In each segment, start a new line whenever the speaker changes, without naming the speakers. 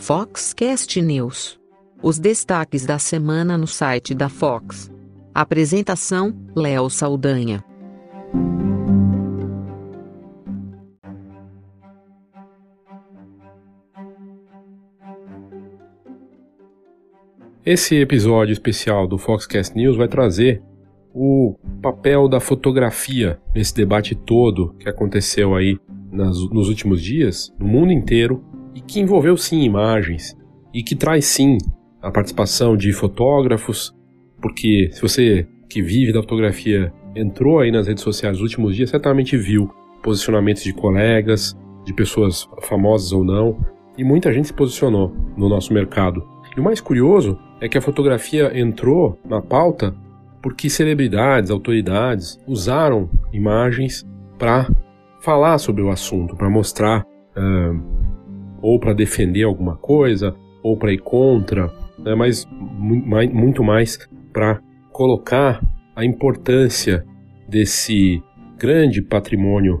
Foxcast News. Os destaques da semana no site da Fox. Apresentação: Léo Saldanha.
Esse episódio especial do Foxcast News vai trazer o papel da fotografia nesse debate todo que aconteceu aí nas, nos últimos dias, no mundo inteiro, e que envolveu sim imagens, e que traz sim a participação de fotógrafos, porque se você que vive da fotografia entrou aí nas redes sociais nos últimos dias, certamente viu posicionamentos de colegas, de pessoas famosas ou não, e muita gente se posicionou no nosso mercado. E o mais curioso é que a fotografia entrou na pauta porque celebridades, autoridades usaram imagens para falar sobre o assunto, para mostrar uh, ou para defender alguma coisa ou para ir contra, né, mas muito mais para colocar a importância desse grande patrimônio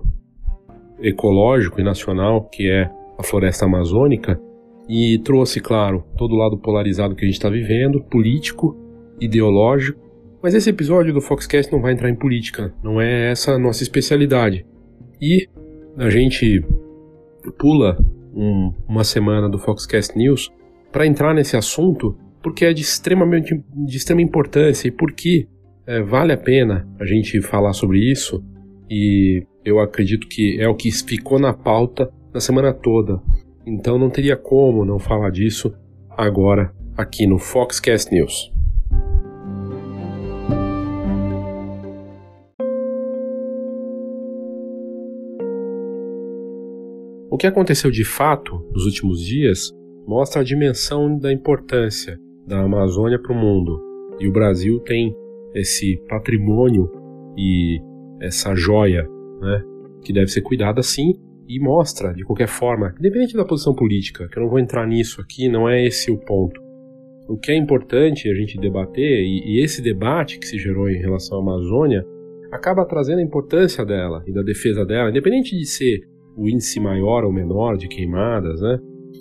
ecológico e nacional que é a floresta amazônica e trouxe, claro, todo o lado polarizado que a gente está vivendo, político, ideológico. Mas esse episódio do Foxcast não vai entrar em política, não é essa a nossa especialidade. E a gente pula um, uma semana do Foxcast News para entrar nesse assunto porque é de, extremamente, de extrema importância e porque é, vale a pena a gente falar sobre isso e eu acredito que é o que ficou na pauta na semana toda. Então não teria como não falar disso agora aqui no Foxcast News. O que aconteceu de fato nos últimos dias mostra a dimensão da importância da Amazônia para o mundo. E o Brasil tem esse patrimônio e essa joia, né, que deve ser cuidada sim e mostra, de qualquer forma, independente da posição política, que eu não vou entrar nisso aqui, não é esse o ponto. O que é importante a gente debater, e, e esse debate que se gerou em relação à Amazônia, acaba trazendo a importância dela e da defesa dela, independente de ser o índice maior ou menor de queimadas, né?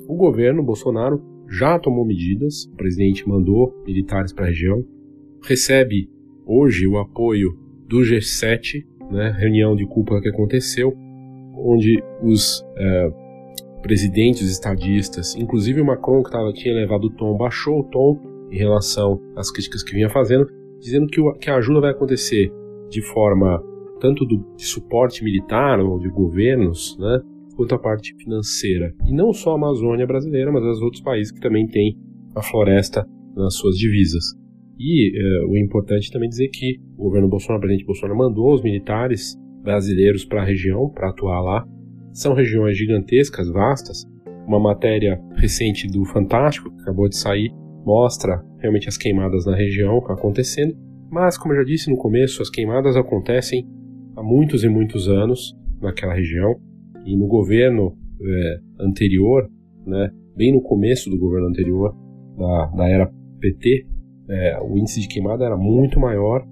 O governo Bolsonaro já tomou medidas, o presidente mandou militares para a região, recebe hoje o apoio do G7, né, reunião de cúpula que aconteceu, onde os é, presidentes estadistas, inclusive o Macron, que tava, tinha levado o tom, baixou o tom em relação às críticas que vinha fazendo, dizendo que, o, que a ajuda vai acontecer de forma tanto do, de suporte militar ou de governos, né, quanto a parte financeira. E não só a Amazônia brasileira, mas os outros países que também têm a floresta nas suas divisas. E é, o importante também dizer que o governo Bolsonaro, o presidente Bolsonaro, mandou os militares brasileiros para a região, para atuar lá. São regiões gigantescas, vastas. Uma matéria recente do Fantástico, que acabou de sair, mostra realmente as queimadas na região acontecendo. Mas, como eu já disse no começo, as queimadas acontecem há muitos e muitos anos naquela região. E no governo é, anterior, né, bem no começo do governo anterior, da, da era PT, é, o índice de queimada era muito maior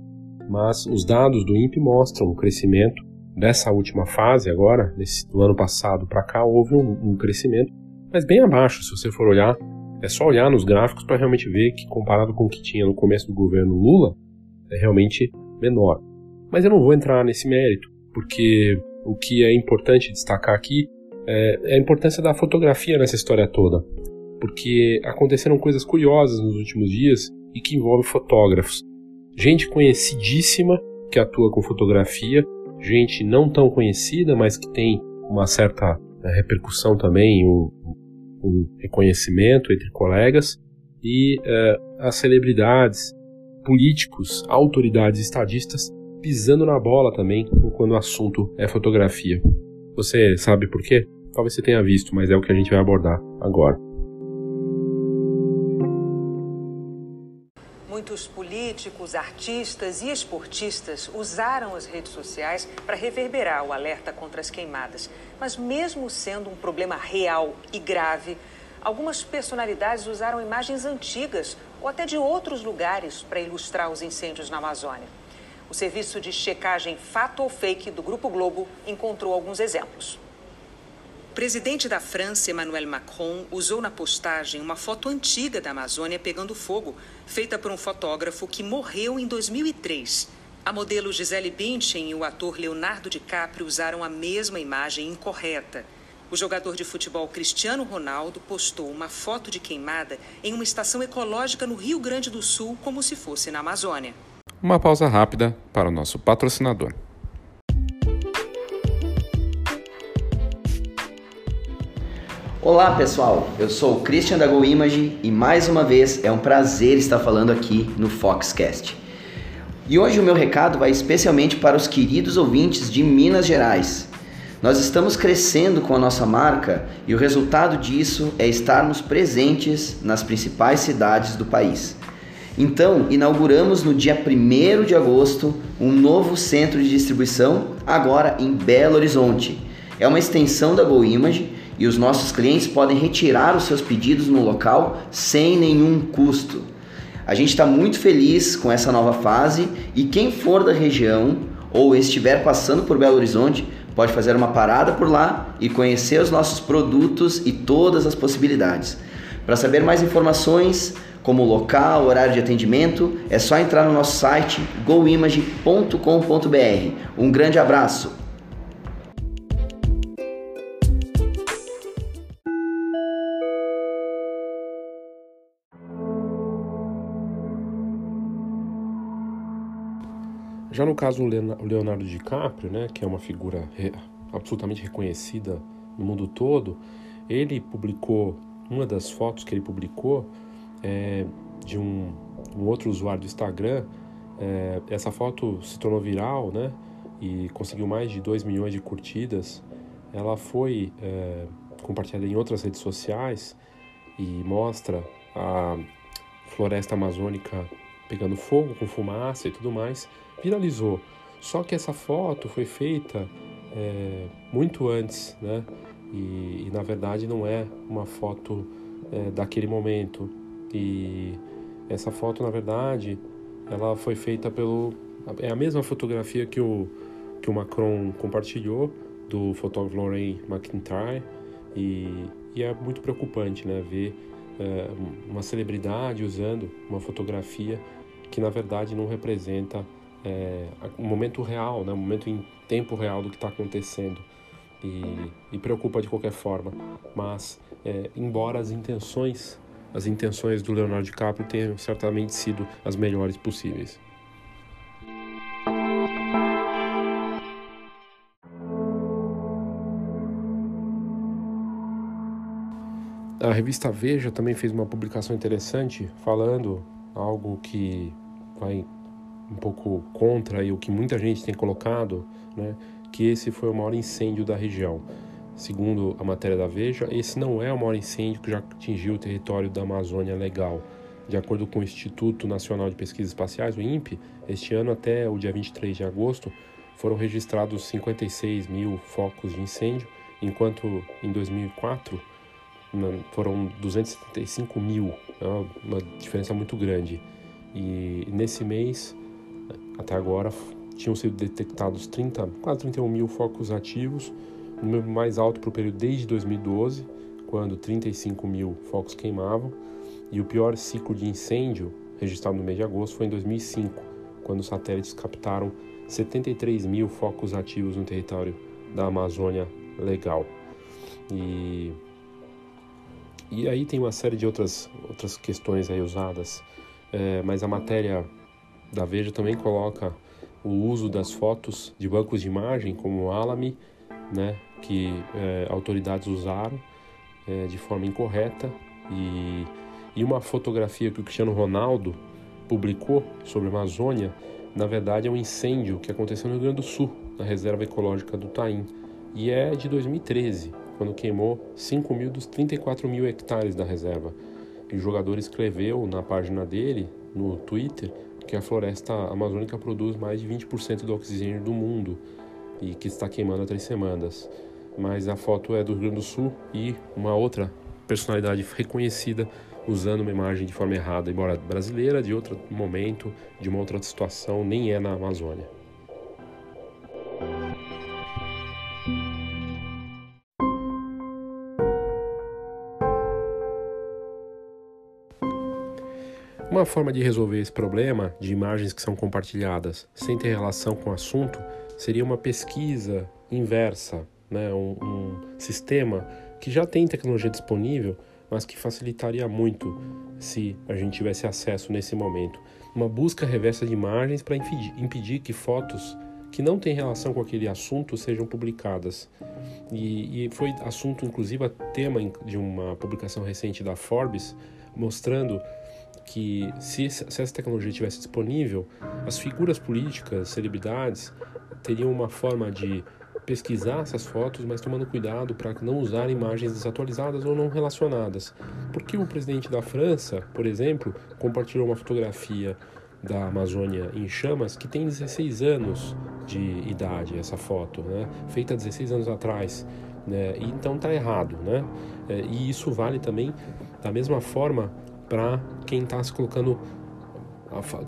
mas os dados do INPE mostram o crescimento dessa última fase agora, desse, do ano passado para cá, houve um, um, crescimento, mas bem abaixo, se você for olhar, é só olhar nos gráficos para realmente ver que comparado com o que tinha no começo do governo Lula, é realmente menor. Mas eu não vou entrar nesse mérito, porque o que é importante destacar aqui é, é a importância da fotografia nessa história toda, porque aconteceram coisas curiosas nos últimos dias e que envolvem fotógrafos. Gente conhecidíssima que atua com fotografia, gente não tão conhecida, mas que tem uma certa né, repercussão também, um, um, reconhecimento entre colegas, e uh, as celebridades, políticos, autoridades estadistas pisando na bola também quando o assunto é fotografia. Você sabe por quê? Talvez você tenha visto, mas é o que a gente vai abordar agora.
Muitos políticos, artistas e esportistas usaram as redes sociais para reverberar o alerta contra as queimadas. Mas, mesmo sendo um problema real e grave, algumas personalidades usaram imagens antigas ou até de outros lugares para ilustrar os incêndios na Amazônia. O serviço de checagem Fato ou Fake do Grupo Globo encontrou alguns exemplos. presidente da França, Emmanuel Macron, usou na postagem uma foto antiga da Amazônia pegando fogo, feita por um fotógrafo que morreu em 2003. A modelo Gisele Bündchen e o ator Leonardo DiCaprio usaram a mesma imagem incorreta. O jogador de futebol Cristiano Ronaldo postou uma foto de queimada em uma estação ecológica no Rio Grande do Sul, como se fosse na Amazônia.
Uma pausa rápida para o nosso patrocinador.
Olá pessoal, eu sou o Christian da Go Image e mais uma vez é um prazer estar falando aqui no Foxcast. E hoje o meu recado vai especialmente para os queridos ouvintes de Minas Gerais. Nós estamos crescendo com a nossa marca e o resultado disso é estarmos presentes nas principais cidades do país. Então, inauguramos no dia 1 de agosto um novo centro de distribuição, agora em Belo Horizonte. É uma extensão da Go Image e os nossos clientes podem retirar os seus pedidos no local sem nenhum custo. A gente está muito feliz com essa nova fase e quem for da região ou estiver passando por Belo Horizonte pode fazer uma parada por lá e conhecer os nossos produtos e todas as possibilidades. Para saber mais informações, como local, horário de atendimento, é só entrar no nosso site goimage.com.br. Um grande abraço!
Já no caso o Leonardo DiCaprio, né, que é uma figura absolutamente reconhecida no mundo todo, ele publicou uma das fotos que ele publicou é, de um, um, outro usuário do Instagram. É, essa foto se tornou viral, né, e conseguiu mais de 2 milhões de curtidas. Ela foi é, compartilhada em outras redes sociais e mostra a floresta amazônica pegando fogo com fumaça e tudo mais viralizou. Só que essa foto foi feita é, muito antes, né? E, e, na verdade não é uma foto é, daquele momento. E essa foto, na verdade, ela foi feita pelo é a mesma fotografia que o que o Macron compartilhou do fotógrafo Lorraine McIntyre e, e é muito preocupante, né? Ver é, uma celebridade usando uma fotografia que na verdade não representa é, o momento real, né, o momento em tempo real do que está acontecendo e, e, preocupa de qualquer forma. Mas, é, embora as intenções, as intenções do Leonardo DiCaprio tenham certamente sido as melhores possíveis. A revista Veja também fez uma publicação interessante falando algo que vai um pouco contra o que muita gente tem colocado, né, que esse foi o maior incêndio da região. Segundo a matéria da Veja, esse não é o maior incêndio que já atingiu o território da Amazônia legal. De acordo com o Instituto Nacional de Pesquisas Espaciais, o INPE, este ano até o dia 23 de agosto foram registrados 56 mil focos de incêndio, enquanto em 2004 foram 275 mil, é uma diferença muito grande. E nesse mês até agora tinham sido detectados 30, quase 31 mil focos ativos, número mais alto para o período desde 2012, quando 35 mil focos queimavam, e o pior ciclo de incêndio registrado no mês de agosto foi em 2005, quando os satélites captaram 73 mil focos ativos no território da Amazônia legal. E, e aí tem uma série de outras, outras questões aí usadas, é, mas a matéria da Veja também coloca o uso das fotos de bancos de imagem, como o Alamy, né, que é, autoridades usaram é, de forma incorreta, e, e uma fotografia que o Cristiano Ronaldo publicou sobre a Amazônia, na verdade é um incêndio que aconteceu no Rio Grande do Sul, na reserva ecológica do Taim, e é de 2013, quando queimou 5 mil dos 34 mil hectares da reserva. E o jogador escreveu na página dele, no Twitter, que a floresta amazônica produz mais de 20% do oxigênio do mundo e que está queimando há três semanas. Mas a foto é do Rio Grande do Sul e uma outra personalidade reconhecida usando uma imagem de forma errada, embora brasileira, de outro momento, de uma outra situação, nem é na Amazônia. Uma forma de resolver esse problema de imagens que são compartilhadas sem ter relação com o assunto seria uma pesquisa inversa, né? um, um sistema que já tem tecnologia disponível, mas que facilitaria muito se a gente tivesse acesso nesse momento. Uma busca reversa de imagens para impedir, impedir que fotos que não têm relação com aquele assunto sejam publicadas. E, e, foi assunto, inclusive, tema de uma publicação recente da Forbes, mostrando que se, se essa tecnologia estivesse disponível, as figuras políticas, celebridades, teriam uma forma de pesquisar essas fotos, mas tomando cuidado para não usar imagens desatualizadas ou não relacionadas. Porque o presidente da França, por exemplo, compartilhou uma fotografia da Amazônia em chamas que tem 16 anos de idade, essa foto, né? feita 16 anos atrás. Né? Então está errado. Né? É, e isso vale também da mesma forma para quem está se colocando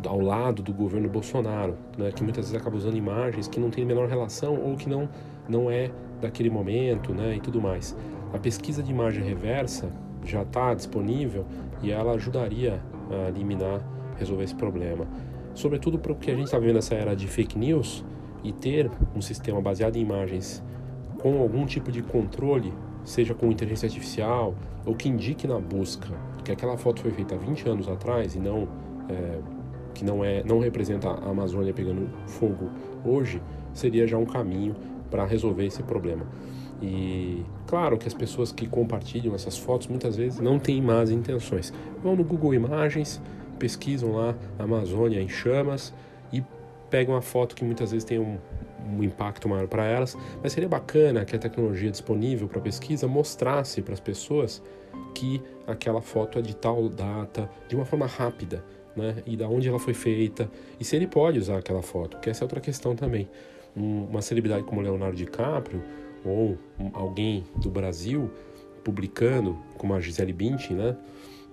ao lado do governo Bolsonaro, né, que muitas vezes acaba usando imagens que não têm menor relação ou que não, não é daquele momento né, e tudo mais. A pesquisa de imagem reversa já está disponível e ela ajudaria a eliminar, resolver esse problema. Sobretudo porque a gente está vivendo essa era de fake news e ter um sistema baseado em imagens com algum tipo de controle, seja com inteligência artificial ou que indique na busca que aquela foto foi feita há 20 anos atrás e não é, que não é não representa a Amazônia pegando fogo hoje, seria já um caminho para resolver esse problema. E claro que as pessoas que compartilham essas fotos muitas vezes não têm más intenções. Vão no Google Imagens, pesquisam lá Amazônia em chamas e pegam a foto que muitas vezes tem um, um impacto maior para elas, mas seria bacana que a tecnologia disponível para pesquisa mostrasse para as pessoas que aquela foto é de tal data, de uma forma rápida, né? E da onde ela foi feita, e se ele pode usar aquela foto, que essa é outra questão também. Um, uma celebridade como Leonardo DiCaprio ou alguém do Brasil publicando, como a Gisele Bündchen, né?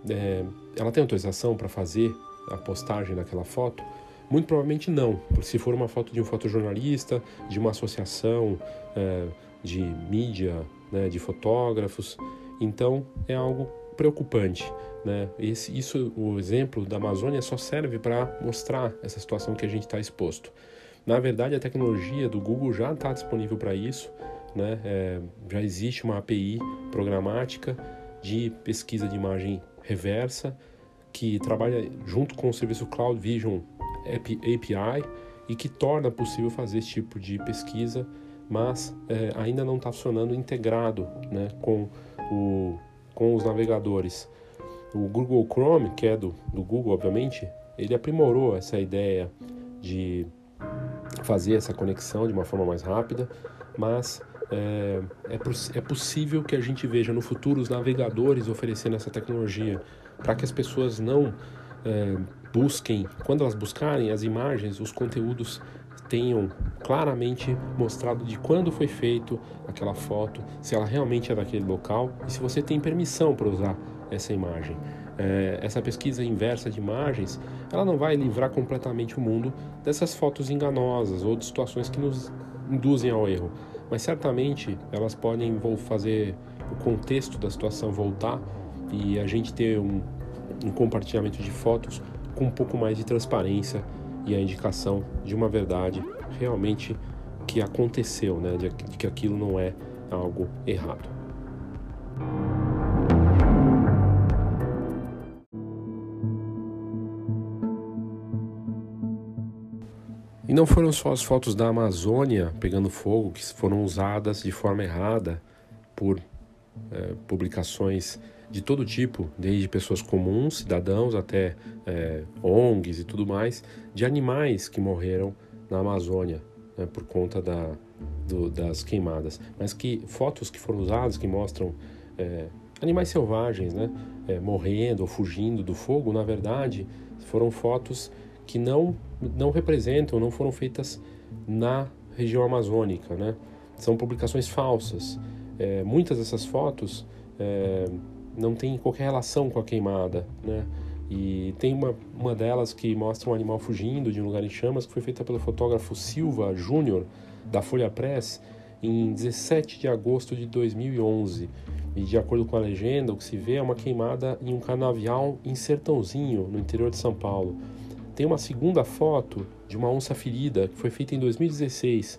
É, ela tem autorização para fazer a postagem daquela foto? Muito provavelmente não, porque se for uma foto de um fotojornalista, de uma associação é, de mídia, né, de fotógrafos, então é algo preocupante. Né? Esse, isso, o exemplo da Amazônia só serve para mostrar essa situação que a gente está exposto. Na verdade, a tecnologia do Google já está disponível para isso. Né? É, já existe uma API programática de pesquisa de imagem reversa que trabalha junto com o serviço Cloud Vision API e que torna possível fazer esse tipo de pesquisa, mas é, ainda não está funcionando integrado né, com, o, com os navegadores. O Google Chrome, que é do, do Google, obviamente, ele aprimorou essa ideia de fazer essa conexão de uma forma mais rápida, mas é, é, é, possível que a gente veja no futuro os navegadores oferecendo essa tecnologia para que as pessoas não é, busquem, quando elas buscarem as imagens, os conteúdos tenham claramente mostrado de quando foi feito aquela foto, se ela realmente é daquele local e se você tem permissão para usar essa imagem. É, essa pesquisa inversa de imagens, ela não vai livrar completamente o mundo dessas fotos enganosas ou de situações que nos induzem ao erro, mas certamente elas podem fazer o contexto da situação voltar e a gente ter um, um compartilhamento de fotos com um pouco mais de transparência e a indicação de uma verdade realmente que aconteceu, né, de, que aquilo não é algo errado. E não foram só as fotos da Amazônia pegando fogo que foram usadas de forma errada por é, publicações de todo tipo, desde pessoas comuns, cidadãos, até é, ONGs e tudo mais, de animais que morreram na Amazônia né, por conta da, do, das queimadas. Mas que fotos que foram usadas que mostram é, animais selvagens né, é, morrendo ou fugindo do fogo, na verdade, foram fotos que não, não representam, não foram feitas na região amazônica. Né? São publicações falsas. É, muitas dessas fotos é, não tem qualquer relação com a queimada, né? E tem uma, uma delas que mostra um animal fugindo de um lugar em chamas, que foi feita pelo fotógrafo Silva Júnior, da Folha Press, em 17 de agosto de 2011. E de acordo com a legenda, o que se vê é uma queimada em um canavial em Sertãozinho, no interior de São Paulo. Tem uma segunda foto de uma onça ferida que foi feita em 2016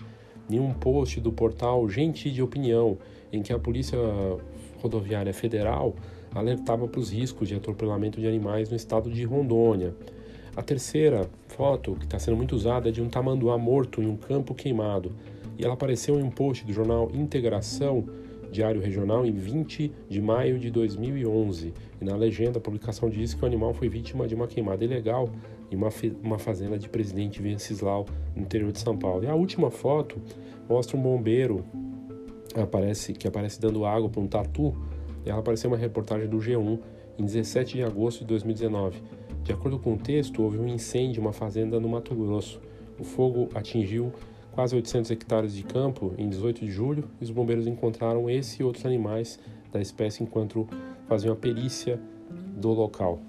em um post do portal Gente de Opinião, em que a Polícia Rodoviária Federal alertava para os riscos de atropelamento de animais no estado de Rondônia. A terceira foto, que está sendo muito usada, é de um tamanduá morto em um campo queimado. E ela apareceu em um post do jornal Integração Diário Regional em 20 de maio de 2011. E na legenda, a publicação diz que o animal foi vítima de uma queimada ilegal em uma, uma fazenda de Presidente Venceslau, no interior de São Paulo. E a última foto mostra um bombeiro aparece, que aparece dando água para um tatu. Ela apareceu uma reportagem do G1 em 17 de agosto de 2019. De acordo com o texto, houve um incêndio em uma fazenda no Mato Grosso. O fogo atingiu quase 800 hectares de campo em 18 de julho e os bombeiros encontraram esse e outros animais da espécie enquanto faziam a perícia do local.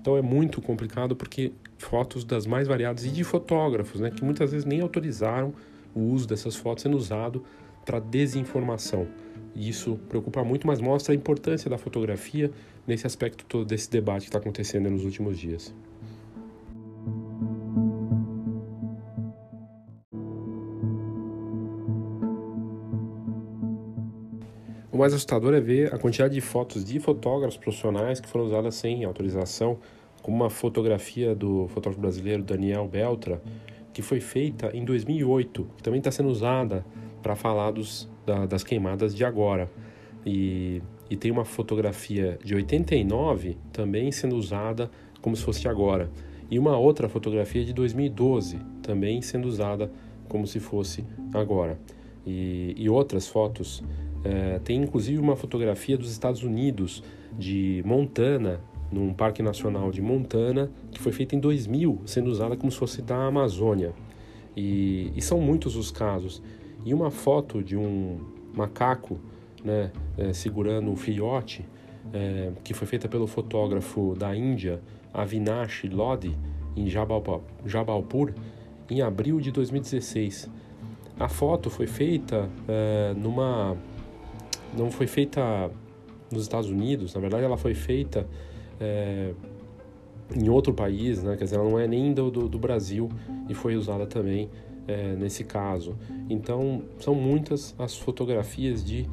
Então é muito complicado porque fotos das mais variadas e de fotógrafos, né, que muitas vezes nem autorizaram o uso dessas fotos sendo usado para desinformação. E isso preocupa muito, mas mostra a importância da fotografia nesse aspecto todo desse debate que está acontecendo nos últimos dias. O mais assustador é ver a quantidade de fotos de fotógrafos profissionais que foram usadas sem autorização, como uma fotografia do fotógrafo brasileiro Daniel Beltra, que foi feita em 2008, que também está sendo usada para falar dos, da, das queimadas de agora. E, e tem uma fotografia de 89 também sendo usada como se fosse agora. E uma outra fotografia de 2012 também sendo usada como se fosse agora. E, e outras fotos é, tem inclusive uma fotografia dos Estados Unidos, de Montana, num parque nacional de Montana, que foi feita em 2000, sendo usada como se fosse da Amazônia. E, e são muitos os casos. E uma foto de um macaco né, é, segurando um filhote, é, que foi feita pelo fotógrafo da Índia, Avinash Lodi, em Jabalpur, em abril de 2016. A foto foi feita é, numa não foi feita nos Estados Unidos, na verdade ela foi feita em outro país, né? quer dizer, ela não é nem do, do, do Brasil e foi usada também é, nesse caso. Então, são muitas as fotografias de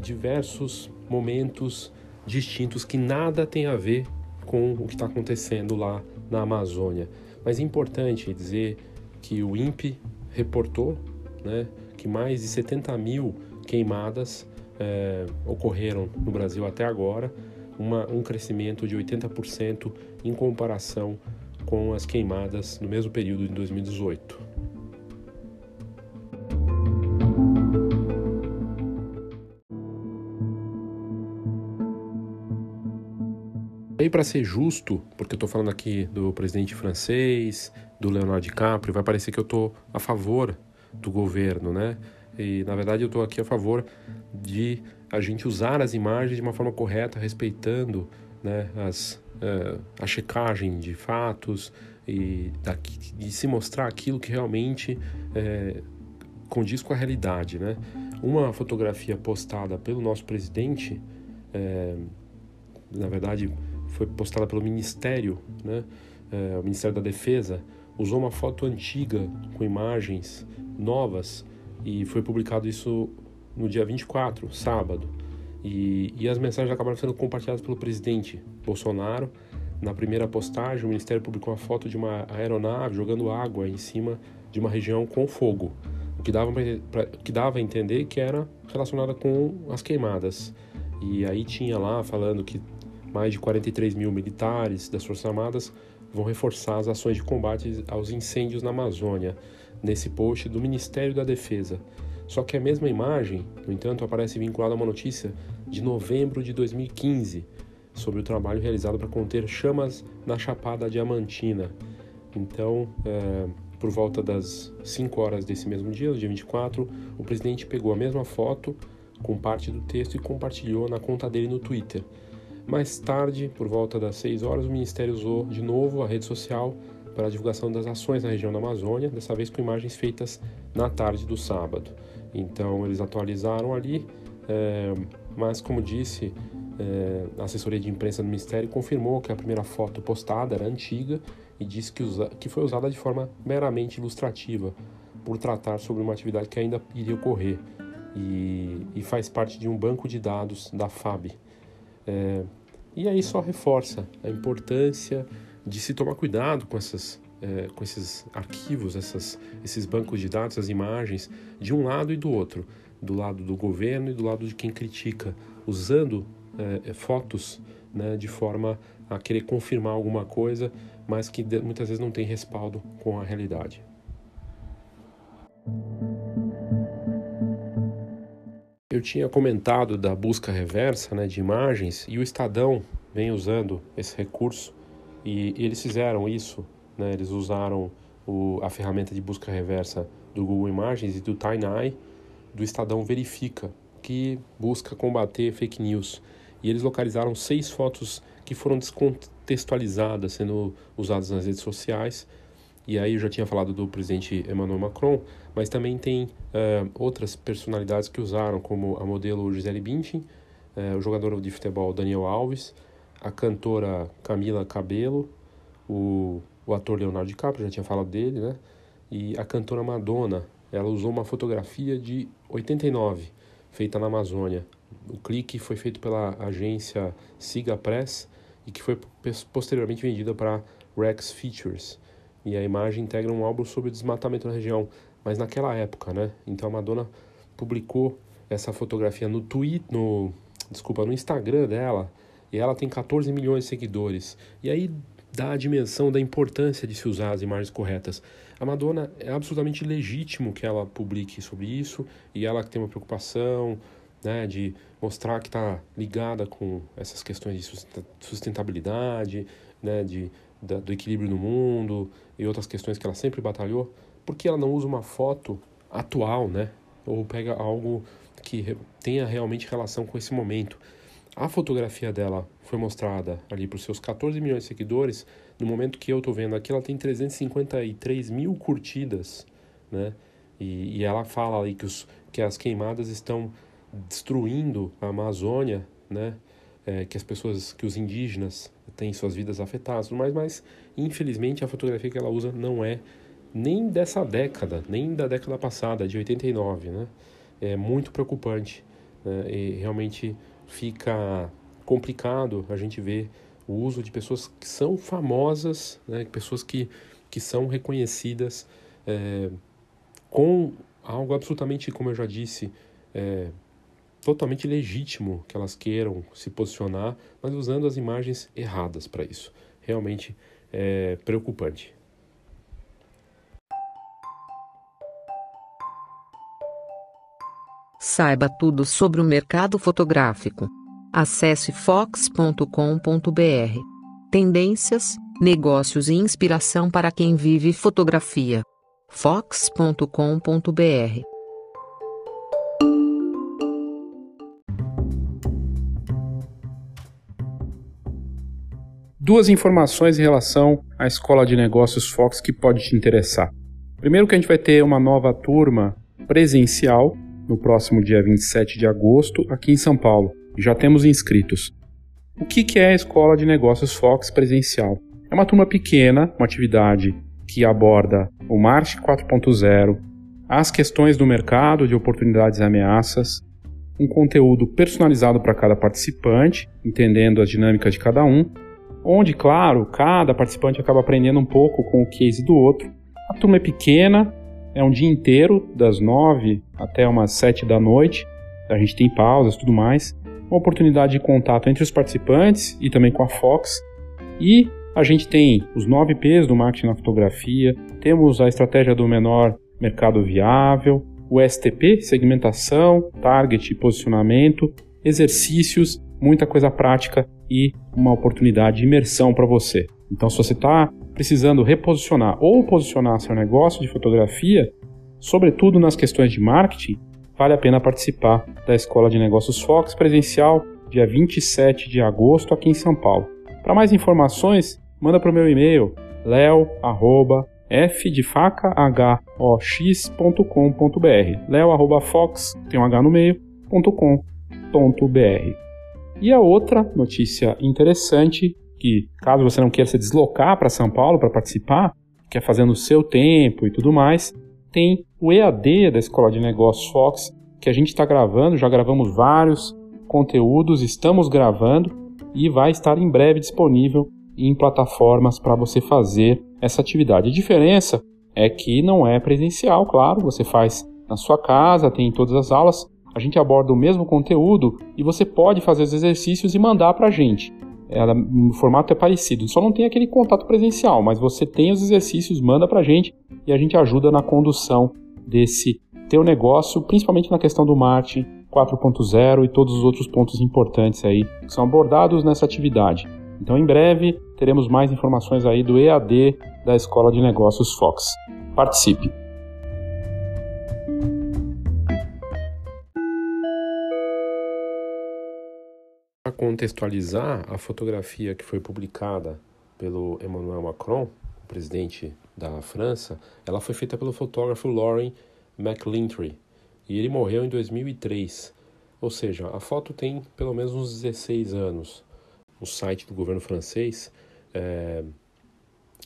diversos momentos distintos que nada tem a ver com o que está acontecendo lá na Amazônia. Mas é importante dizer que o INPE reportou né, que mais de 70 mil queimadas é, ocorreram no Brasil até agora, uma, um crescimento de 80% em comparação com as queimadas no mesmo período de 2018. E para ser justo, porque eu estou falando aqui do presidente francês, do Leonardo DiCaprio, vai parecer que eu estou a favor do governo, né? E na verdade eu estou aqui a favor de a gente usar as imagens de uma forma correta, respeitando né, as, uh, a checagem de fatos e de se mostrar aquilo que realmente é, condiz com a realidade. Né? Uma fotografia postada pelo nosso presidente, é, na verdade foi postada pelo Ministério, né, é, o Ministério da Defesa, usou uma foto antiga com imagens novas e foi publicado isso no dia 24, sábado. E, e as mensagens acabaram sendo compartilhadas pelo presidente Bolsonaro. Na primeira postagem, o Ministério publicou uma foto de uma aeronave jogando água em cima de uma região com fogo, o que dava, pra, que dava a entender que era relacionada com as queimadas. E aí tinha lá falando que mais de 43 mil militares das Forças Armadas vão reforçar as ações de combate aos incêndios na Amazônia, nesse post do Ministério da Defesa. Só que a mesma imagem, no entanto, aparece vinculada a uma notícia de novembro de 2015 sobre o trabalho realizado para conter chamas na Chapada Diamantina. Então, é, por volta das 5 horas desse mesmo dia, no dia 24, o presidente pegou a mesma foto com parte do texto e compartilhou na conta dele no Twitter. Mais tarde, por volta das 6 horas, o ministério usou de novo a rede social para a divulgação das ações na região da Amazônia, dessa vez com imagens feitas na tarde do sábado. Então eles atualizaram ali é, mas como disse, é, a assessoria de imprensa do Ministério confirmou que a primeira foto postada era antiga e disse que, usa, que foi usada de forma meramente ilustrativa, por tratar sobre uma atividade que ainda iria ocorrer e, e faz parte de um banco de dados da FAB. É, e aí só reforça a importância de se tomar cuidado com, essas, é, com esses arquivos, essas, esses bancos de dados, essas imagens, de um lado e do outro, do lado do governo e do lado de quem critica, usando é, fotos né, de forma a querer confirmar alguma coisa, mas que muitas vezes não tem respaldo com a realidade. Eu tinha comentado da busca reversa né, de imagens e o Estadão vem usando esse recurso e, eles fizeram isso, né, eles usaram o, a ferramenta de busca reversa do Google Imagens e do TinyEye do Estadão Verifica, que busca combater fake news. E eles localizaram seis fotos que foram descontextualizadas, sendo usadas nas redes sociais, e aí eu já tinha falado do presidente Emmanuel Macron, mas também tem uh, outras personalidades que usaram, como a modelo Gisele Bündchen, uh, o jogador de futebol Daniel Alves, a cantora Camila Cabello, o, o ator Leonardo DiCaprio, já tinha falado dele, né? E a cantora Madonna, ela usou uma fotografia de 89, feita na Amazônia. O clique foi feito pela agência Siga Press e que foi posteriormente vendida para Rex Features e a imagem integra um álbum sobre desmatamento na região, mas naquela época, né? Então a Madonna publicou essa fotografia no Twitter, no, desculpa, no Instagram dela, e ela tem 14 milhões de seguidores. E aí dá a dimensão da importância de se usar as imagens corretas. A Madonna é absolutamente legítimo que ela publique sobre isso e ela tem uma preocupação né, de mostrar que está ligada com essas questões de sustentabilidade, né, de da, do equilíbrio no mundo e outras questões que ela sempre batalhou, por que ela não usa uma foto atual, né? Ou pega algo que tenha realmente relação com esse momento. A fotografia dela foi mostrada ali para os seus 14 milhões de seguidores. No momento que eu estou vendo aqui, ela tem 353 mil curtidas, né? E, e ela fala ali que, os, que as queimadas estão destruindo a Amazônia, né? É, que as pessoas, que os indígenas têm suas vidas afetadas, mas, mas infelizmente a fotografia que ela usa não é nem dessa década, nem da década passada, de 89, né? É muito preocupante né? e realmente fica complicado a gente ver o uso de pessoas que são famosas, né? pessoas que, que são reconhecidas é, com algo absolutamente, como eu já disse, é, totalmente legítimo que elas queiram se posicionar, mas usando as imagens erradas para isso. Realmente é preocupante.
Saiba tudo sobre o mercado fotográfico. Acesse fox.com.br. Tendências, negócios e inspiração para quem vive fotografia. fox.com.br
duas informações em relação à Escola de Negócios Fox que pode te interessar. Primeiro que a gente vai ter uma nova turma presencial no próximo dia 27 de agosto aqui em São Paulo. Já temos inscritos. O que é a Escola de Negócios Fox presencial? É uma turma pequena, uma atividade que aborda o March 4.0, as questões do mercado de oportunidades e ameaças, um conteúdo personalizado para cada participante, entendendo as dinâmicas de cada um, onde, claro, cada participante acaba aprendendo um pouco com o case do outro. A turma é pequena, é um dia inteiro, das nove até umas sete da noite. A gente tem pausas tudo mais. Uma oportunidade de contato entre os participantes e também com a Fox. E a gente tem os nove P's do marketing na fotografia, temos a estratégia do menor mercado viável, o STP, segmentação, target e posicionamento, exercícios, muita coisa prática e uma oportunidade de imersão para você. Então, se você está precisando reposicionar ou posicionar seu negócio de fotografia, sobretudo nas questões de marketing, vale a pena participar da Escola de Negócios Fox presencial, dia 27 de agosto, aqui em São Paulo. Para mais informações, manda para o meu e-mail leo@f de faca h o x.com.br. leo@fox tem um h no meio.com E a outra notícia interessante, que caso você não queira se deslocar para São Paulo para participar, quer fazer no seu tempo e tudo mais, tem o EAD da Escola de Negócios Fox, que a gente está gravando, já gravamos vários conteúdos, estamos gravando e vai estar em breve disponível em plataformas para você fazer essa atividade. A diferença é que não é presencial, claro, você faz na sua casa, tem todas as aulas, a gente aborda o mesmo conteúdo e você pode fazer os exercícios e mandar para a gente. É, o formato é parecido, só não tem aquele contato presencial, mas você tem os exercícios, manda para a gente e a gente ajuda na condução desse teu negócio, principalmente na questão do marketing 4.0 e todos os outros pontos importantes aí que são abordados nessa atividade. Então, em breve, teremos mais informações aí do EAD da Escola de Negócios Fox. Participe! Para contextualizar, a fotografia que foi publicada pelo Emmanuel Macron, o presidente da França, ela foi feita pelo fotógrafo Lauren McLintry e ele morreu em 2003. Ou seja, a foto tem pelo menos uns 16 anos o site do governo francês é,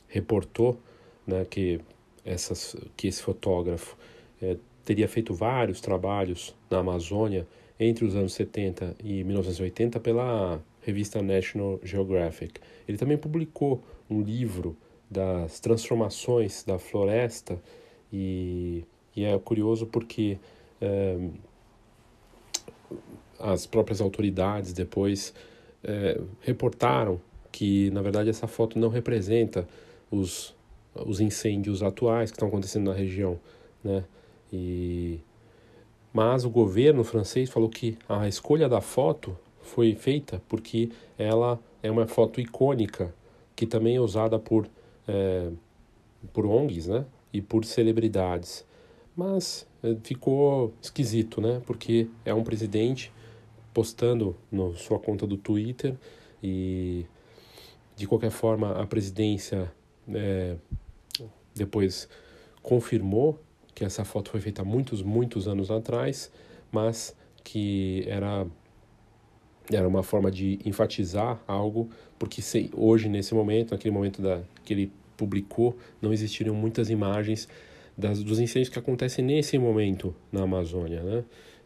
reportou né, que, essas, que esse fotógrafo é, teria feito vários trabalhos na Amazônia entre os anos 70 e 1980 pela revista National Geographic. Ele também publicou um livro das transformações da floresta e, e é curioso porque é, as próprias autoridades depois é, reportaram que, na verdade, essa foto não representa os, os incêndios atuais que estão acontecendo na região, né? E, mas o governo francês falou que a escolha da foto foi feita porque ela é uma foto icônica que também é usada por, é, por ONGs, né? E por celebridades. Mas é, ficou esquisito, né? Porque é um presidente postando na sua conta do Twitter e de qualquer forma a presidência é, depois confirmou que essa foto foi feita muitos muitos anos atrás mas que era era uma forma de enfatizar algo porque se, hoje nesse momento naquele momento da que ele publicou não existiriam muitas imagens das, dos incêndios que acontecem nesse momento na Amazônia né?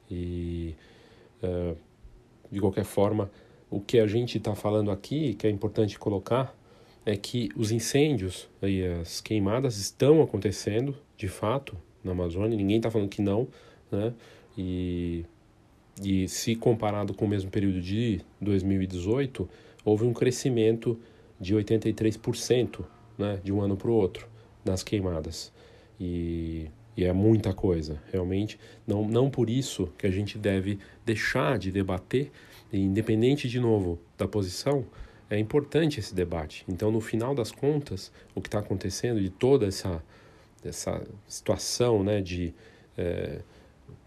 E uh, de qualquer forma, o que a gente está falando aqui, que é importante colocar, é que os incêndios e as queimadas estão acontecendo, de fato, na Amazônia. Ninguém está falando que não, né? E, e se comparado com o mesmo período de 2018, houve um crescimento de 83%, né, de um ano para o outro, nas queimadas. E e é muita coisa, realmente. Não, não por isso que a gente deve deixar de debater, independente, de novo, da posição, é importante esse debate. Então, no final das contas, o que está acontecendo de toda essa, essa situação né, de é,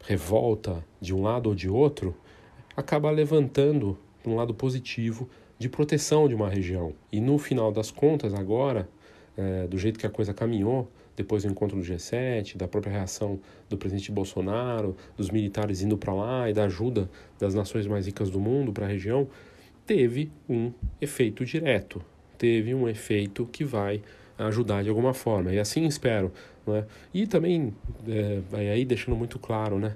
revolta de um lado ou de outro, acaba levantando um lado positivo de proteção de uma região. E no final das contas, agora, é, do jeito que a coisa caminhou, depois do encontro do G7, da própria reação do presidente Bolsonaro, dos militares indo para lá e da ajuda das nações mais ricas do mundo para a região, teve um efeito direto, teve um efeito que vai ajudar de alguma forma. E assim espero. Né? E também, é, aí deixando muito claro, né?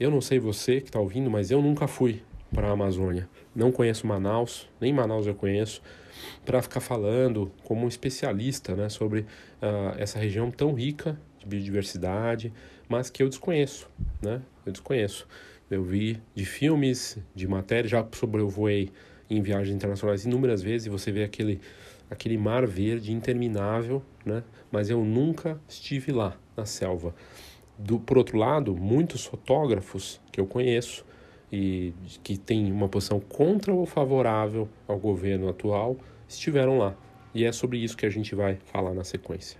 eu não sei você que está ouvindo, mas eu nunca fui para a Amazônia. Não conheço Manaus, nem Manaus eu conheço para ficar falando como um especialista né, sobre uh, essa região tão rica de biodiversidade, mas que eu desconheço, né? Eu desconheço. Eu vi de filmes, de matérias, já sobrevoei em viagens internacionais inúmeras vezes e você vê aquele, aquele mar verde interminável, né? Mas eu nunca estive lá, na selva. Do, por outro lado, muitos fotógrafos que eu conheço e que têm uma posição contra ou favorável ao governo atual estiveram lá. E é sobre isso que a gente vai falar na sequência.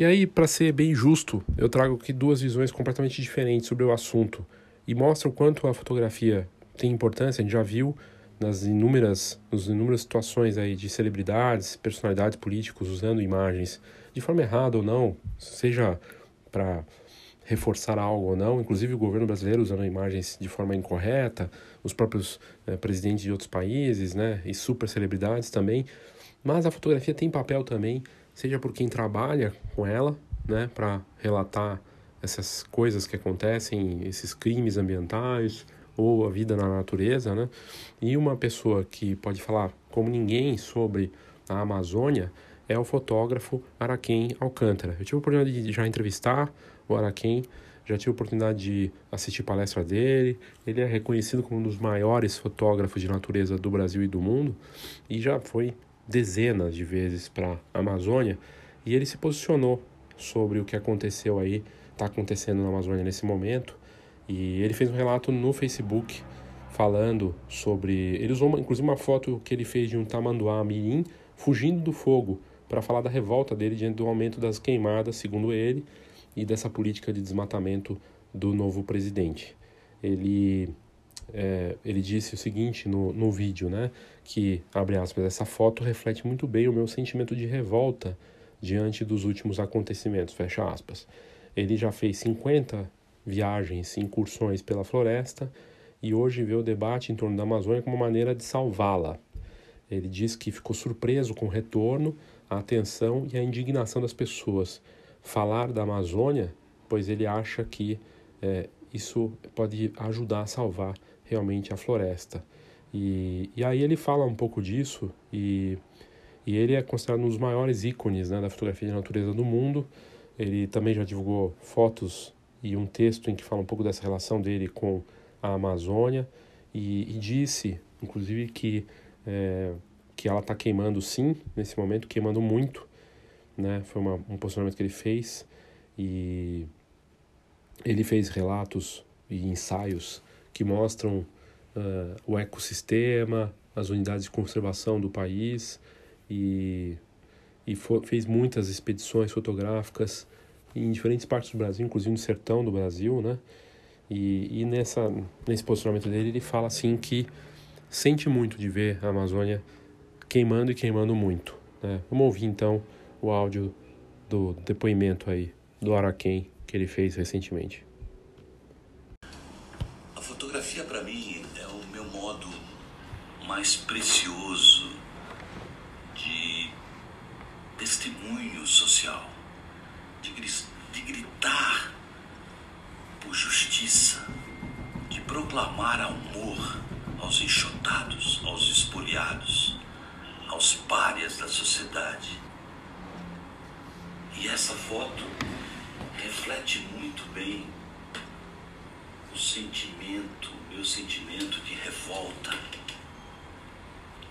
E aí, para ser bem justo, eu trago aqui duas visões completamente diferentes sobre o assunto e mostra o quanto a fotografia tem importância. A gente já viu nas inúmeras, nas inúmeras situações aí de celebridades, personalidades políticos usando imagens de forma errada ou não, seja para reforçar algo ou não, inclusive o governo brasileiro usando imagens de forma incorreta, os próprios é, presidentes de outros países, né, e super celebridades também. Mas a fotografia tem papel também, seja por quem trabalha com ela, né, para relatar essas coisas que acontecem, esses crimes ambientais ou a vida na natureza, né? E uma pessoa que pode falar como ninguém sobre a Amazônia é o fotógrafo Araquém Alcântara. Eu tive a oportunidade de já entrevistar o Araquém, já tive a oportunidade de assistir palestra dele. Ele é reconhecido como um dos maiores fotógrafos de natureza do Brasil e do mundo e já foi dezenas de vezes para a Amazônia e ele se posicionou sobre o que aconteceu aí, está acontecendo na Amazônia nesse momento. E ele fez um relato no Facebook falando sobre. Ele usou uma, inclusive uma foto que ele fez de um tamanduá mirim fugindo do fogo para falar da revolta dele diante do aumento das queimadas, segundo ele, e dessa política de desmatamento do novo presidente. Ele, é, ele disse o seguinte no, no vídeo, né, que, abre aspas, essa foto reflete muito bem o meu sentimento de revolta diante dos últimos acontecimentos, fecha aspas. Ele já fez 50 viagens, incursões pela floresta e hoje vê o debate em torno da Amazônia como uma maneira de salvá-la. Ele diz que ficou surpreso com o retorno, a atenção e a indignação das pessoas. Falar da Amazônia, pois ele acha que é, isso pode ajudar a salvar realmente a floresta. E, e aí ele fala um pouco disso e e ele é considerado um dos maiores ícones né, da fotografia de natureza do mundo. Ele também já divulgou fotos e um texto em que fala um pouco dessa relação dele com a Amazônia e, e disse, inclusive, que, é, que ela está queimando sim, nesse momento, queimando muito. Né? Foi uma, um posicionamento que ele fez e ele fez relatos e ensaios que mostram uh, o ecossistema, as unidades de conservação do país, e, e fez muitas expedições fotográficas em diferentes partes do Brasil, inclusive no sertão do Brasil, né? E, e nessa, nesse posicionamento dele, ele fala assim que sente muito de ver a Amazônia queimando e queimando muito. Né? Vamos ouvir então o áudio do depoimento aí do Araquém que ele fez recentemente.
A fotografia para mim é o meu modo mais precioso testemunho social, de, de gritar por justiça, de proclamar amor aos enxotados, aos espoliados, aos párias da sociedade. E essa foto reflete muito bem o sentimento, meu sentimento de revolta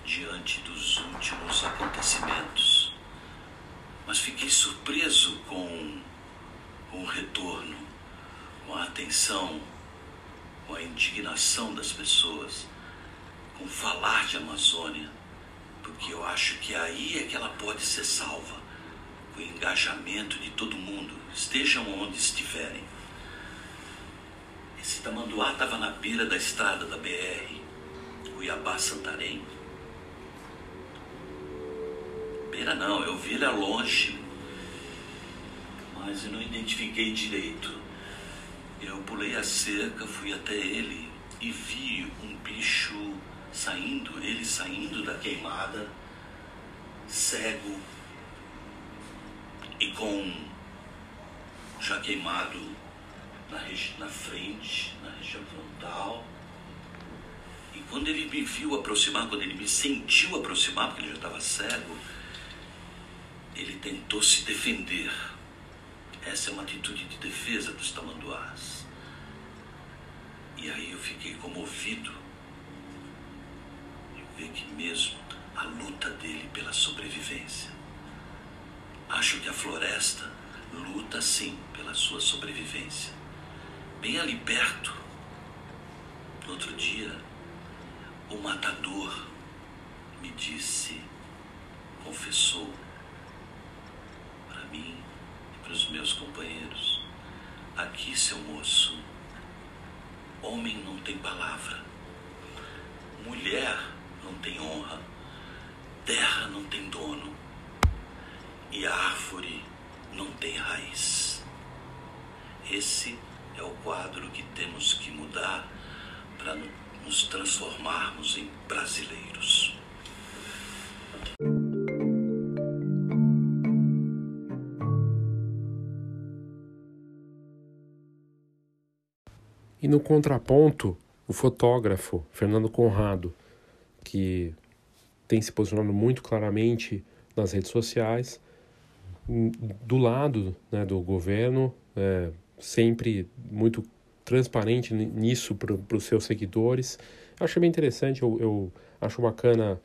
diante dos últimos acontecimentos mas fiquei surpreso com, o retorno, com a atenção, com a indignação das pessoas, com falar de Amazônia, porque eu acho que aí é que ela pode ser salva, com o engajamento de todo mundo, estejam onde estiverem. Esse tamanduá estava na beira da estrada da BR, Cuiabá-Santarém beira não, eu vi ele longe, mas eu não identifiquei direito. Eu pulei a cerca, fui até ele e vi um bicho saindo, ele saindo da queimada, cego e com já queimado na, na frente, na região frontal. E quando ele me viu aproximar, quando ele me sentiu aproximar, porque ele já estava cego, ele tentou se defender. Essa é uma atitude de defesa dos tamanduás. E aí eu fiquei comovido e ver que mesmo a luta dele pela sobrevivência. Acho que a floresta luta sim pela sua sobrevivência. Bem ali perto, no outro dia, o matador me disse, confessou mim e para os meus companheiros. Aqui, seu moço, homem não tem palavra, mulher não tem honra, terra não tem dono e árvore não tem raiz. Esse é o quadro que temos que mudar para nos transformarmos em brasileiros.
E no contraponto, o fotógrafo Fernando Conrado, que tem se posicionado muito claramente nas redes sociais, do lado né, do governo, é, sempre muito transparente nisso para os seus seguidores. Eu achei bem interessante, eu, eu acho bacana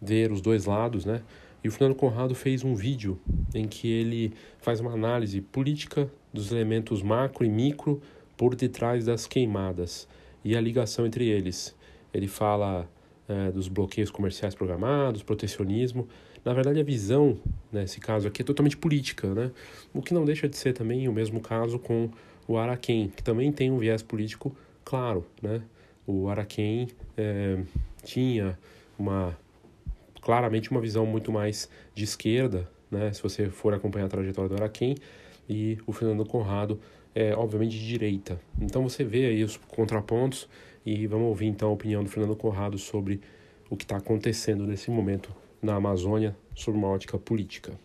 ver os dois lados, né? E o Fernando Conrado fez um vídeo em que ele faz uma análise política dos elementos macro e micro por detrás das queimadas e a ligação entre eles. Ele fala é, dos bloqueios comerciais programados, protecionismo. Na verdade, a visão, nesse caso aqui, é totalmente política, né? O que não deixa de ser também o mesmo caso com o Araquém, que também tem um viés político claro, né? O Araquém é, tinha uma claramente uma visão muito mais de esquerda, né? Se você for acompanhar a trajetória do Araquém, e o Fernando Conrado é, obviamente, de direita. Então você vê aí os contrapontos e vamos ouvir então a opinião do Fernando Conrado sobre o que está acontecendo nesse momento na Amazônia sob uma ótica política.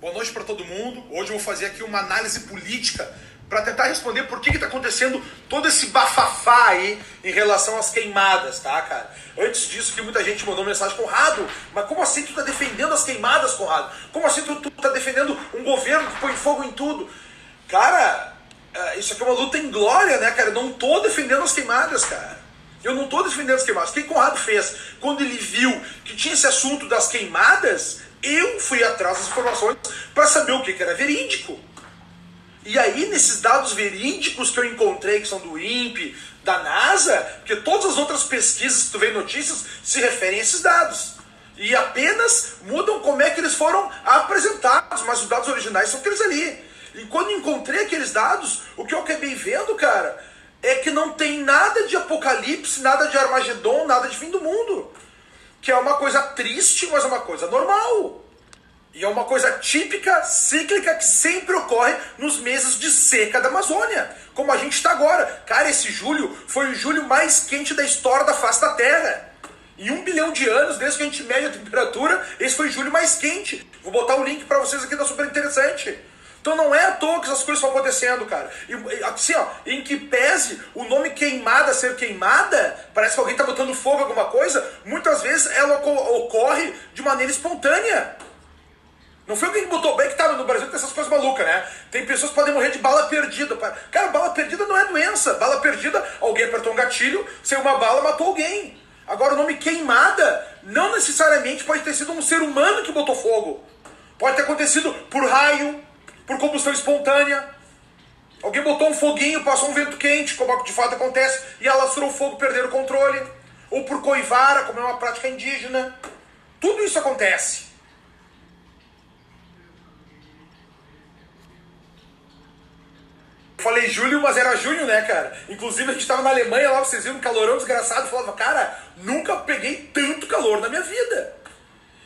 Boa noite para todo mundo. Hoje eu vou fazer aqui uma análise política para tentar responder por que está acontecendo todo esse bafafá aí em relação às queimadas, tá, cara? Antes disso, que muita gente mandou mensagem, Conrado, mas como assim tu tá defendendo as queimadas, Conrado? Como assim tu, tu tá defendendo um governo que põe fogo em tudo? Cara, é, isso aqui é uma luta em glória, né, cara? Eu não tô defendendo as queimadas, cara. Eu não tô defendendo as queimadas. O que Conrado fez? Quando ele viu que tinha esse assunto das queimadas, eu fui atrás das informações para saber o que, que era verídico. E aí, nesses dados verídicos que eu encontrei, que são do INPE, da NASA, porque todas as outras pesquisas que tu vê em notícias se referem a esses dados. E apenas mudam como é que eles foram apresentados, mas os dados originais são aqueles ali. E quando encontrei aqueles dados, o que eu acabei vendo, cara, é que não tem nada de apocalipse, nada de Armagedon, nada de fim do mundo. Que é uma coisa triste, mas é uma coisa normal. E é uma coisa típica, cíclica, que sempre ocorre nos meses de seca da Amazônia. Como a gente está agora. Cara, esse julho foi o julho mais quente da história da face da Terra. Em um bilhão de anos, desde que a gente mede a temperatura, esse foi o julho mais quente. Vou botar o link para vocês aqui, tá super interessante. Então não é à toa que essas coisas estão acontecendo, cara. E, assim, ó, em que pese o nome queimada ser queimada, parece que alguém está botando fogo em alguma coisa, muitas vezes ela ocorre de maneira espontânea. Não foi alguém que botou bem que tava no Brasil com essas coisas malucas, né? Tem pessoas que podem morrer de bala perdida. Cara, bala perdida não é doença. Bala perdida, alguém apertou um gatilho, sem uma bala matou alguém. Agora o nome queimada não necessariamente pode ter sido um ser humano que botou fogo. Pode ter acontecido por raio, por combustão espontânea. Alguém botou um foguinho, passou um vento quente, como de fato acontece, e alastrou o fogo, perderam o controle. Ou por coivara, como é uma prática indígena. Tudo isso acontece. Falei julho, mas era junho, né, cara? Inclusive a gente tava na Alemanha lá, vocês viram um calorão desgraçado. Falava, cara, nunca peguei tanto calor na minha vida.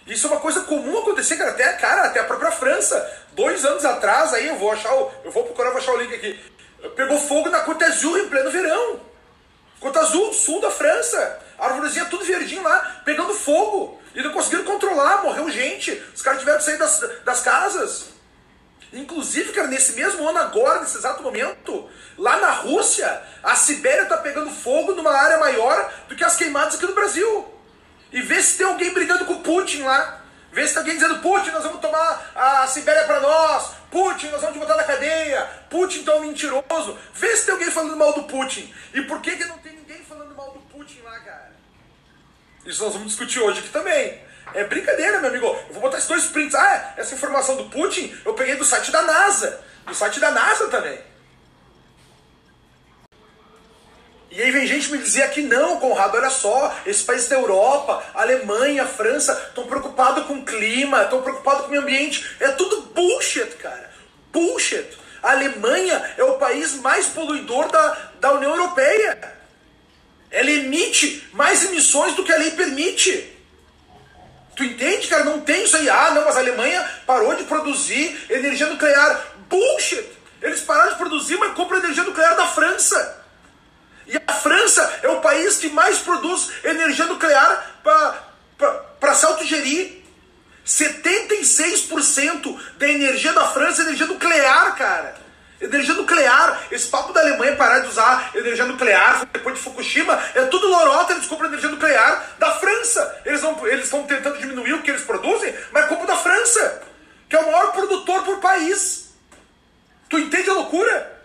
Isso é uma coisa comum acontecer, cara, até, cara, até a própria França. Dois anos atrás, aí eu vou achar o. Eu vou procurar, vou achar o link aqui. Pegou fogo na Côte d'Azur em pleno verão. Côte d'Azur, sul da França. Árvorezinha tudo verdinho lá, pegando fogo. E não conseguiram controlar, morreu gente. Os caras tiveram que sair das, das casas. Inclusive, cara, nesse mesmo ano agora, nesse exato momento, lá na Rússia, a Sibéria está pegando fogo numa área maior do que as queimadas aqui no Brasil. E vê se tem alguém brigando com o Putin lá. Vê se tem alguém dizendo, Putin, nós vamos tomar a Sibéria para nós. Putin, nós vamos te botar na cadeia. Putin tão mentiroso. Vê se tem alguém falando mal do Putin. E por que, que não tem ninguém falando mal do Putin lá, cara? Isso nós vamos discutir hoje aqui também. É brincadeira, meu amigo. Eu vou botar esses dois prints. Ah, essa informação do Putin eu peguei do site da NASA. Do site da NASA também. E aí vem gente me dizer que não, Conrado, olha só, esses países da Europa, Alemanha, França, estão preocupados com o clima, estão preocupados com o meio ambiente. É tudo bullshit, cara. Bullshit. A Alemanha é o país mais poluidor da, da União Europeia. Ela emite mais emissões do que a lei permite. Tu entende, cara? Não tem isso aí. Ah, não, mas a Alemanha parou de produzir energia nuclear. Bullshit! Eles pararam de produzir, mas compram energia nuclear da França. E a França é o país que mais produz energia nuclear para se autogerir. 76% da energia da França é energia nuclear, cara. Energia nuclear. Esse papo da Alemanha parar de usar energia nuclear depois de Fukushima é tudo lorota. Eles compram energia nuclear da França. Eles estão eles tentando diminuir o que eles produzem, mas é culpa da França, que é o maior produtor por país. Tu entende a loucura?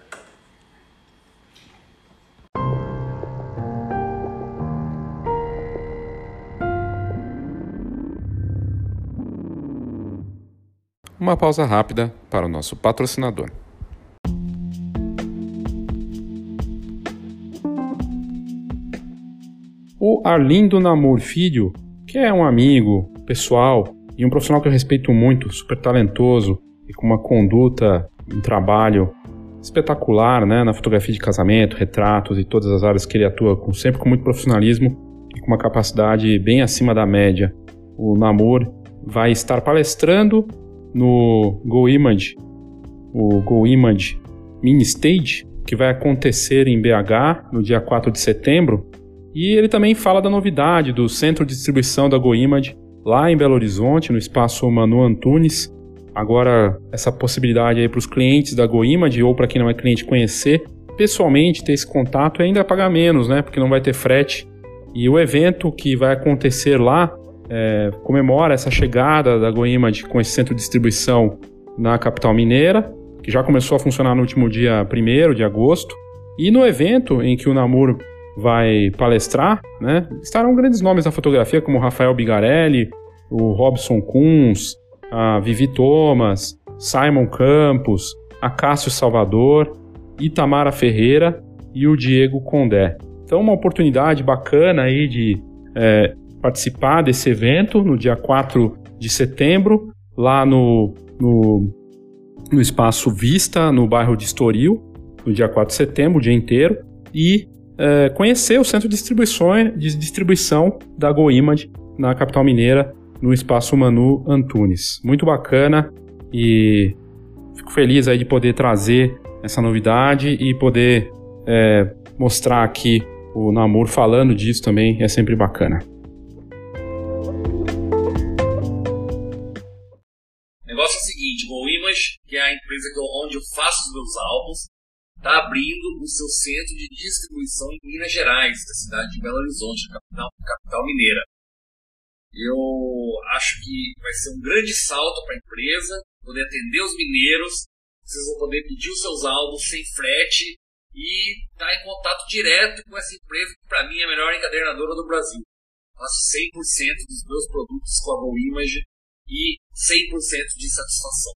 Uma pausa rápida para o nosso patrocinador. O Arlindo Namor Filho, que é um amigo pessoal e um profissional que eu respeito muito, super talentoso e com uma conduta, um trabalho espetacular, né, na fotografia de casamento, retratos e todas as áreas que ele atua, com, sempre com muito profissionalismo e com uma capacidade bem acima da média. O Namor vai estar palestrando no Go Image, o Go Image Mini Stage, que vai acontecer em BH no dia 4 de setembro. E ele também fala da novidade do centro de distribuição da Go Image lá em Belo Horizonte, no espaço Manu Antunes. Agora, essa possibilidade aí para os clientes da Go Image ou para quem não é cliente conhecer pessoalmente, ter esse contato e ainda pagar menos, né? Porque não vai ter frete. E o evento que vai acontecer lá é, comemora essa chegada da GoImage com esse centro de distribuição na capital mineira, que já começou a funcionar no último dia 1 de agosto. E no evento em que o Namur vai palestrar, né, estarão grandes nomes da fotografia, como Rafael Bigarelli, o Robson Kunz, a Vivi Thomas, Simon Campos, a Cássio Salvador, Itamara Ferreira e o Diego Condé. Então, uma oportunidade bacana aí de é, participar desse evento no dia 4 de setembro, lá no, no, no Espaço Vista, no bairro de Estoril, no dia 4 de setembro, o dia inteiro, e é, conhecer o centro de distribuição, de distribuição da GoImage na capital mineira, no Espaço Manu Antunes. Muito bacana e fico feliz aí de poder trazer essa novidade e poder é, mostrar aqui o Namor falando disso também é sempre bacana.
Que é a empresa onde eu faço os meus álbuns, está abrindo o seu centro de distribuição em Minas Gerais, da cidade de Belo Horizonte, capital, capital mineira. Eu acho que vai ser um grande salto para a empresa, poder atender os mineiros, vocês vão poder pedir os seus álbuns sem frete e estar tá em contato direto com essa empresa que para mim é a melhor encadernadora do Brasil. Faço 100% dos meus produtos com a Go Image e 100% de satisfação.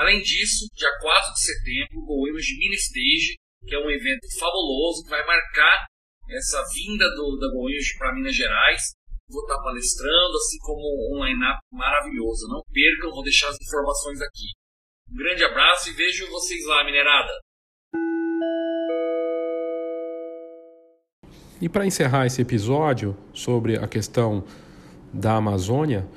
Além disso, dia 4 de setembro, o Image Mini Stage, que é um evento fabuloso que vai marcar essa vinda do, da GoImage para Minas Gerais. Vou estar palestrando, assim como um line-up maravilhoso. Não percam, vou deixar as informações aqui. Um grande abraço e vejo vocês lá, minerada!
E para encerrar esse episódio sobre a questão da Amazônia,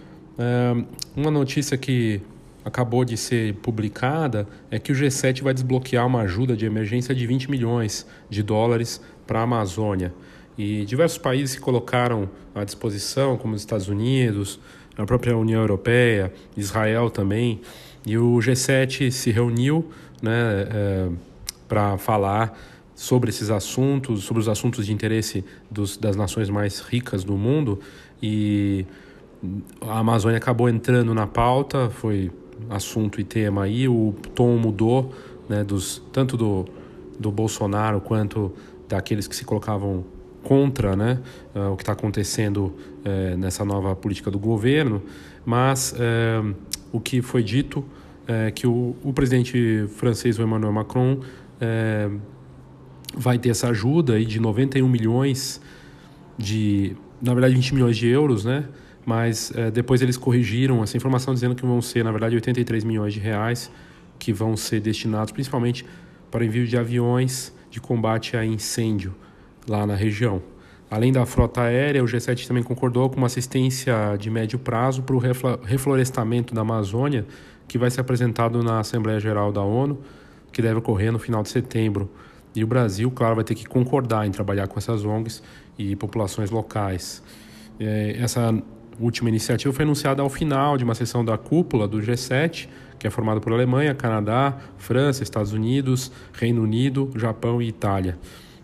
uma notícia que acabou de ser publicada é que o G7 vai desbloquear uma ajuda de emergência de 20 milhões de dólares para a Amazônia. E diversos países se colocaram à disposição, como os Estados Unidos, a própria União Europeia, Israel também. E o G7 se reuniu né, é, para falar sobre esses assuntos, sobre os assuntos de interesse dos, das nações mais ricas do mundo. E a Amazônia acabou entrando na pauta, foi assunto e tema aí, o tom mudou, né, dos, tanto do, do Bolsonaro quanto daqueles que se colocavam contra né, uh, o que está acontecendo uh, nessa nova política do governo, mas uh, o que foi dito é que o, o presidente francês, Emmanuel Macron, vai ter essa ajuda aí de 91 milhões de, na verdade, 20 milhões de euros, né, mas é, depois eles corrigiram essa informação dizendo que vão ser, na verdade, 83 milhões de reais que vão ser destinados principalmente para envio de aviões de combate a incêndio lá na região.
Além da frota aérea, o G7 também concordou com uma assistência de médio prazo para o reflorestamento da Amazônia, que vai ser apresentado na Assembleia Geral da ONU, que deve ocorrer no final de setembro. E o Brasil, claro, vai ter que concordar em trabalhar com essas ONGs e populações locais. É, essa última iniciativa foi anunciada ao final de uma sessão da cúpula do G7, que é formada por Alemanha, Canadá, França, Estados Unidos, Reino Unido, Japão e Itália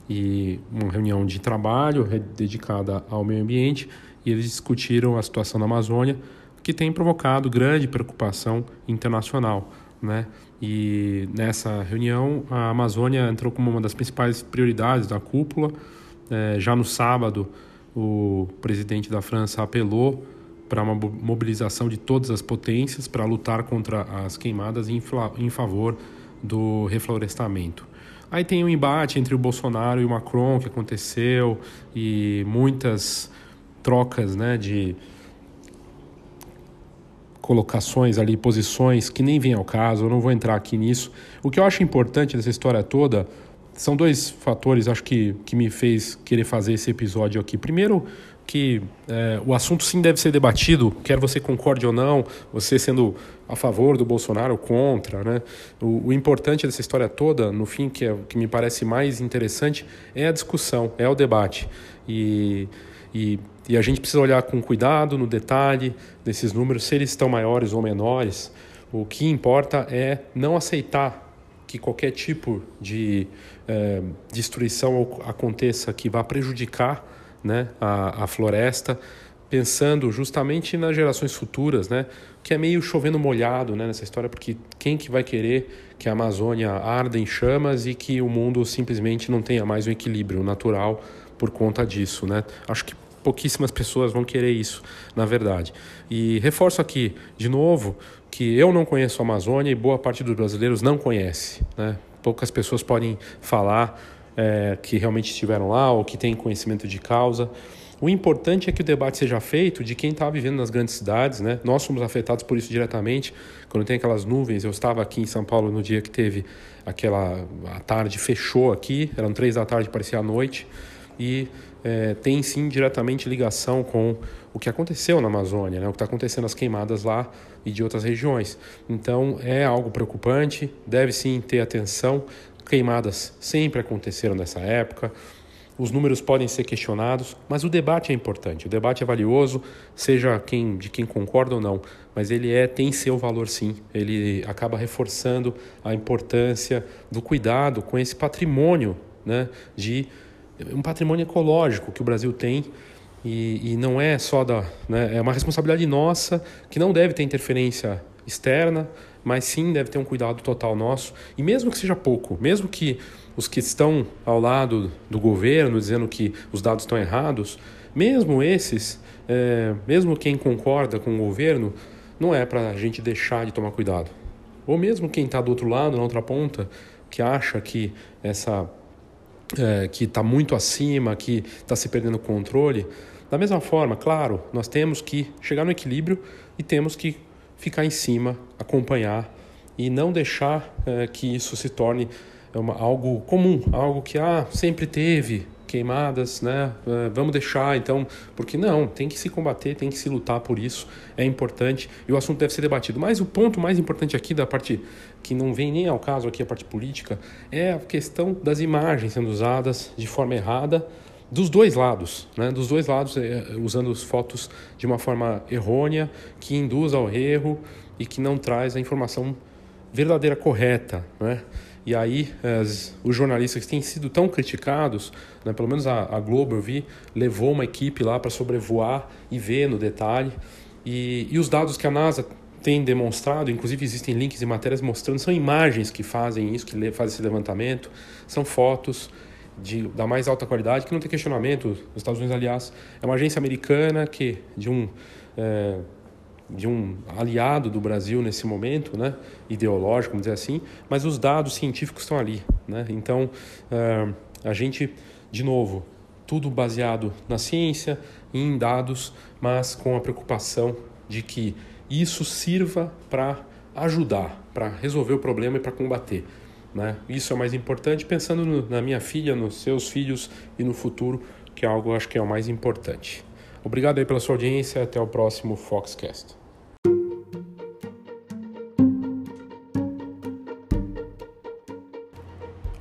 e uma reunião de trabalho dedicada ao meio ambiente e eles discutiram a situação na Amazônia que tem provocado grande preocupação internacional, né? E nessa reunião a Amazônia entrou como uma das principais prioridades da cúpula. É, já no sábado o presidente da França apelou para uma mobilização de todas as potências para lutar contra as queimadas em, em favor do reflorestamento. Aí tem um embate entre o Bolsonaro e o Macron que aconteceu e muitas trocas né, de colocações ali, posições que nem vem ao caso, eu não vou entrar aqui nisso. O que eu acho importante dessa história toda são dois fatores, acho que, que me fez querer fazer esse episódio aqui. Primeiro, que é, o assunto sim deve ser debatido, quer você concorde ou não, você sendo a favor do Bolsonaro ou contra. Né? O, o, importante dessa história toda, no fim, que, é, que me parece mais interessante, é a discussão, é o debate. E, e, e a gente precisa olhar com cuidado no detalhe desses números, se eles estão maiores ou menores. O que importa é não aceitar que qualquer tipo de é, destruição aconteça que vá prejudicar né, a, a floresta, pensando justamente nas gerações futuras, né, que é meio chovendo molhado né, nessa história, porque quem que vai querer que a Amazônia arda em chamas e que o mundo simplesmente não tenha mais um equilíbrio natural por conta disso, né? Acho que pouquíssimas pessoas vão querer isso, na verdade. E reforço aqui, de novo, que eu não conheço a Amazônia e boa parte dos brasileiros não conhece, né? Poucas pessoas podem falar é, que realmente estiveram lá ou que têm conhecimento de causa. O importante é que o debate seja feito de quem está vivendo nas grandes cidades, né? Nós somos afetados por isso diretamente. Quando tem aquelas nuvens, eu estava aqui em São Paulo no dia que teve aquela a tarde fechou aqui, eram três da tarde, parecia a noite e é, tem sim diretamente ligação com o que aconteceu na Amazônia, né? o que está acontecendo nas queimadas lá e de outras regiões. Então é algo preocupante, deve sim ter atenção. Queimadas sempre aconteceram nessa época. Os números podem ser questionados, mas o debate é importante. O debate é valioso, seja quem de quem concorda ou não, mas ele é tem seu valor sim. Ele acaba reforçando a importância do cuidado com esse patrimônio, né, de um patrimônio ecológico que o Brasil tem e, e não é só da, né, é uma responsabilidade nossa que não deve ter interferência externa, mas sim deve ter um cuidado total nosso. E mesmo que seja pouco, mesmo que os que estão ao lado do governo dizendo que os dados estão errados, mesmo esses, é, mesmo quem concorda com o governo, não é para a gente deixar de tomar cuidado. Ou mesmo quem está do outro lado, na outra ponta, que acha que essa é, que está muito acima, que está se perdendo o controle. Da mesma forma, claro, nós temos que chegar no equilíbrio e temos que ficar em cima, acompanhar e não deixar é, que isso se torne uma, algo comum, algo que ah, sempre teve queimadas, né? É, vamos deixar então, porque não, tem que se combater, tem que se lutar por isso, é importante e o assunto deve ser debatido. Mas o ponto mais importante aqui da parte que não vem nem ao caso aqui a parte política é a questão das imagens sendo usadas de forma errada dos dois lados, né? dos dois lados, é, usando as fotos de uma forma errônea, que induz ao erro e que não traz a informação verdadeira correta. Né? E aí, as, os jornalistas que têm sido tão criticados, né, pelo menos a, a, Globo eu vi, levou uma equipe lá para sobrevoar e ver no detalhe. E, e os dados que a NASA tem demonstrado, inclusive existem links e matérias mostrando, são imagens que fazem isso, que fazem esse levantamento, são fotos de, da mais alta qualidade, que não tem questionamento. Os Estados Unidos, aliás, é uma agência americana que de um é, de um aliado do Brasil nesse momento, né, ideológico, vamos dizer assim, mas os dados científicos estão ali, né? Então é, a gente, de novo, tudo baseado na ciência, em dados, mas com a preocupação de que isso sirva para ajudar, para resolver o problema e para combater. Né? Isso é o mais importante, pensando no, na minha filha, nos seus filhos e no futuro, que é algo eu acho que é o mais importante. Obrigado aí pela sua audiência, até o próximo Foxcast.